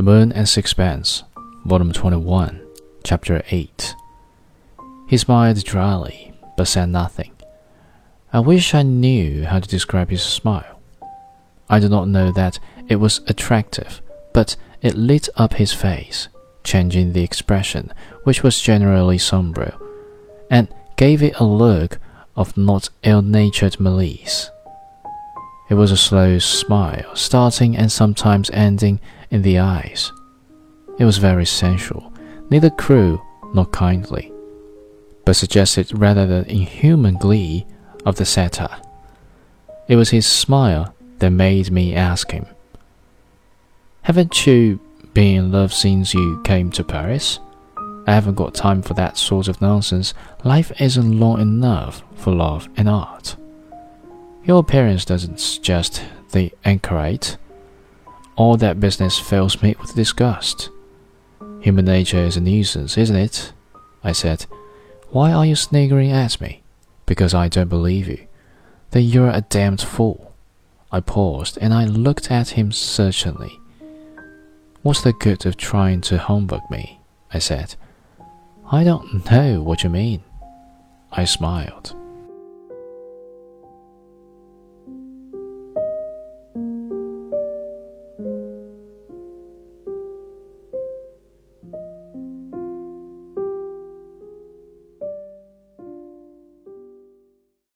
The Moon and Sixpence, Volume 21, Chapter 8. He smiled dryly, but said nothing. I wish I knew how to describe his smile. I do not know that it was attractive, but it lit up his face, changing the expression, which was generally sombre, and gave it a look of not ill natured malice. It was a slow smile, starting and sometimes ending in the eyes. It was very sensual, neither cruel nor kindly, but suggested rather the inhuman glee of the satyr. It was his smile that made me ask him, Haven't you been in love since you came to Paris? I haven't got time for that sort of nonsense. Life isn't long enough for love and art. Your appearance doesn't suggest the anchorite. All that business fills me with disgust. Human nature is a nuisance, isn't it? I said. Why are you sniggering at me? Because I don't believe you. Then you're a damned fool. I paused and I looked at him searchingly. What's the good of trying to humbug me? I said. I don't know what you mean. I smiled.